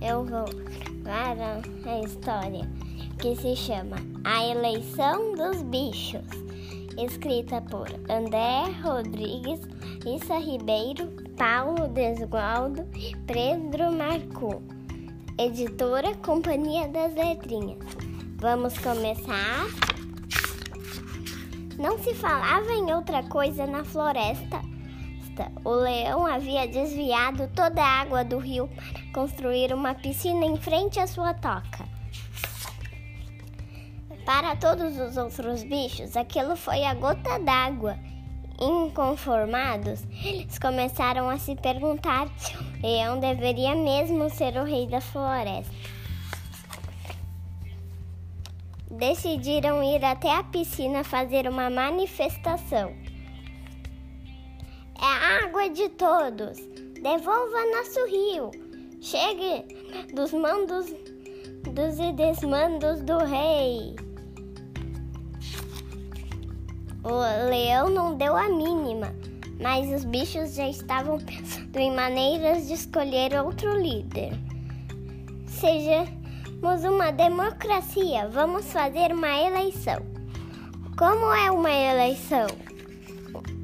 eu vou para a história que se chama A Eleição dos Bichos, escrita por André Rodrigues, Issa Ribeiro, Paulo Desgualdo e Pedro Marco. Editora Companhia das Letrinhas. Vamos começar? Não se falava em outra coisa na floresta. O leão havia desviado toda a água do rio construir uma piscina em frente à sua toca. Para todos os outros bichos, aquilo foi a gota d'água. Inconformados, eles começaram a se perguntar se o leão deveria mesmo ser o rei da floresta decidiram ir até a piscina fazer uma manifestação. É a água de todos. Devolva nosso rio. Chegue dos mandos dos e desmandos do rei. O leão não deu a mínima, mas os bichos já estavam pensando em maneiras de escolher outro líder. Seja somos uma democracia, vamos fazer uma eleição. Como é uma eleição?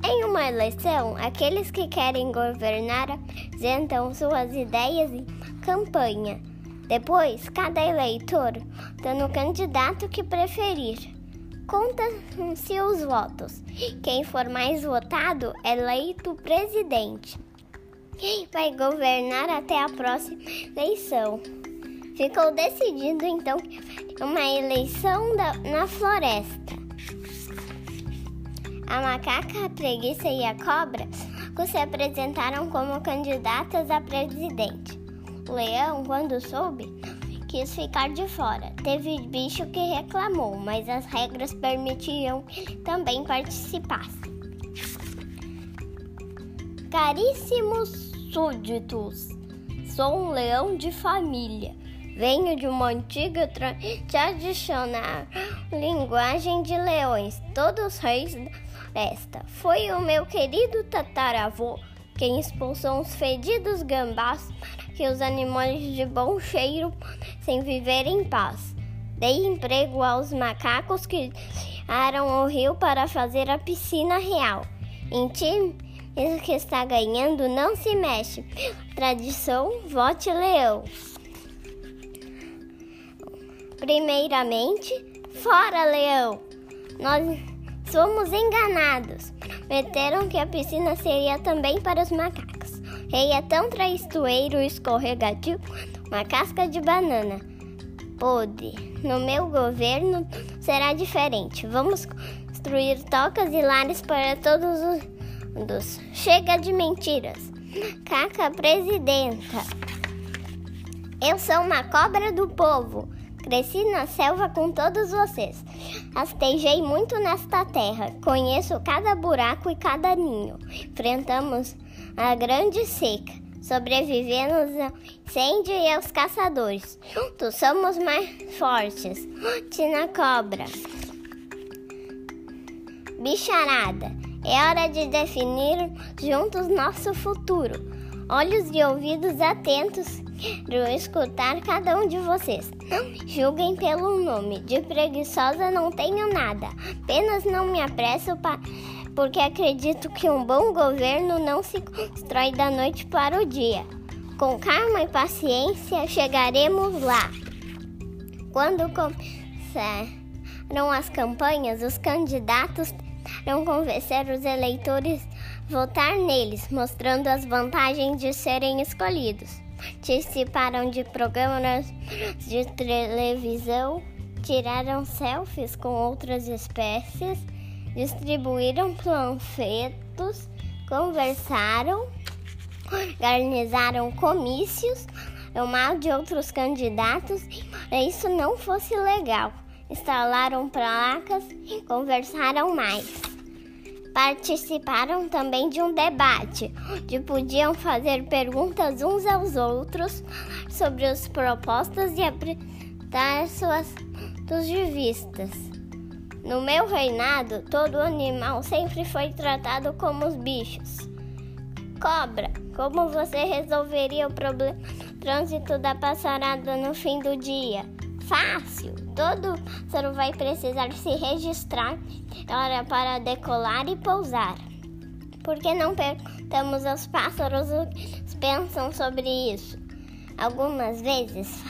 Em uma eleição, aqueles que querem governar apresentam suas ideias em campanha. Depois, cada eleitor dá no candidato que preferir. Contam-se os votos. Quem for mais votado é eleito presidente. Quem vai governar até a próxima eleição? Ficou decidido então uma eleição da, na floresta. A macaca, a preguiça e a cobra se apresentaram como candidatas a presidente. O leão, quando soube, quis ficar de fora. Teve bicho que reclamou, mas as regras permitiam que também participasse. Caríssimos súditos, sou um leão de família Venho de uma antiga tradicional linguagem de leões, todos reis desta. Foi o meu querido tataravô quem expulsou os fedidos gambás para que os animais de bom cheiro sem viver em paz. Dei emprego aos macacos que criaram o rio para fazer a piscina real. Em time que está ganhando não se mexe. Tradição, vote leão. Primeiramente, fora leão! Nós somos enganados. Meteram que a piscina seria também para os macacos. Rei é tão traiçoeiro e escorregadio uma casca de banana. Pode. No meu governo será diferente. Vamos construir tocas e lares para todos os. Chega de mentiras. Caca presidenta. Eu sou uma cobra do povo. Cresci na selva com todos vocês. Rastejei muito nesta terra. Conheço cada buraco e cada ninho. Enfrentamos a grande seca. Sobrevivemos ao incêndio e aos caçadores. Juntos somos mais fortes. Tina Cobra. Bicharada. É hora de definir juntos nosso futuro. Olhos e ouvidos atentos Quero escutar cada um de vocês. Não julguem pelo nome. De preguiçosa não tenho nada. Apenas não me apresso porque acredito que um bom governo não se constrói da noite para o dia. Com calma e paciência chegaremos lá. Quando começaram as campanhas, os candidatos tentaram convencer os eleitores a votar neles, mostrando as vantagens de serem escolhidos participaram de programas de televisão, tiraram selfies com outras espécies, distribuíram panfletos, conversaram, organizaram comícios, o mal de outros candidatos, isso não fosse legal. Instalaram placas conversaram mais participaram também de um debate, onde podiam fazer perguntas uns aos outros sobre as propostas e apresentar suas pontos de vistas. No meu reinado, todo animal sempre foi tratado como os bichos. Cobra, como você resolveria o problema trânsito da passarada no fim do dia? Fácil! Todo pássaro vai precisar se registrar hora para decolar e pousar. Por que não perguntamos aos pássaros o que pensam sobre isso? Algumas vezes,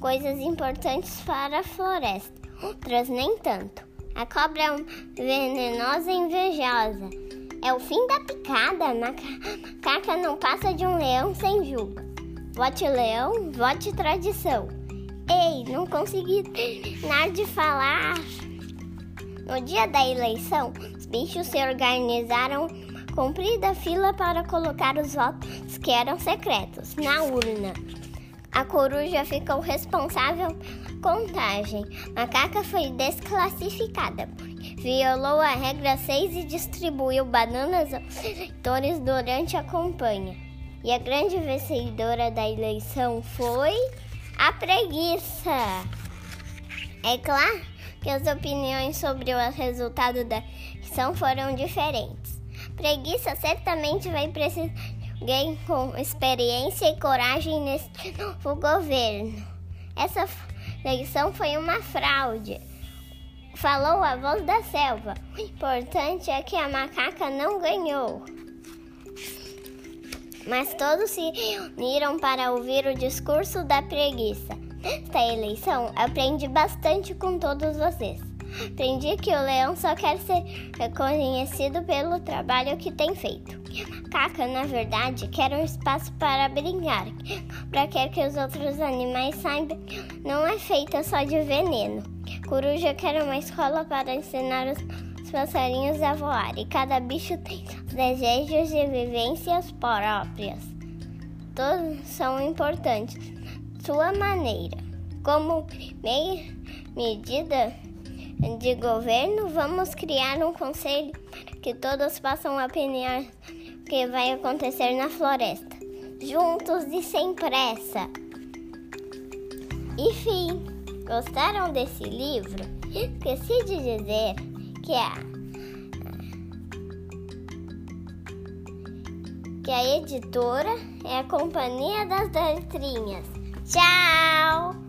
coisas importantes para a floresta, outras nem tanto. A cobra é venenosa e invejosa. É o fim da picada. A macaca não passa de um leão sem julga. Vote leão, vote tradição. Ei, não consegui terminar de falar. No dia da eleição, os bichos se organizaram comprida fila para colocar os votos que eram secretos na urna. A coruja ficou responsável pela contagem. Macaca foi desclassificada violou a regra 6 e distribuiu bananas aos eleitores durante a campanha. E a grande vencedora da eleição foi a preguiça. É claro que as opiniões sobre o resultado da eleição foram diferentes. Preguiça certamente vai precisar de alguém com experiência e coragem nesse novo governo. Essa eleição foi uma fraude. Falou a voz da selva. O importante é que a macaca não ganhou. Mas todos se uniram para ouvir o discurso da preguiça. Nesta eleição, aprendi bastante com todos vocês. Aprendi que o leão só quer ser reconhecido pelo trabalho que tem feito. A macaca, na verdade, quer um espaço para brincar, para quer que os outros animais saibam não é feita só de veneno. Coruja quer uma escola para ensinar os passarinhos a voar, e cada bicho tem desejos e vivências próprias. Todos são importantes, sua maneira. Como primeira medida, de governo, vamos criar um conselho que todos possam opinar o que vai acontecer na floresta, juntos e sem pressa. Enfim, gostaram desse livro? Esqueci de dizer que a, que a editora é a Companhia das Letrinhas. Tchau!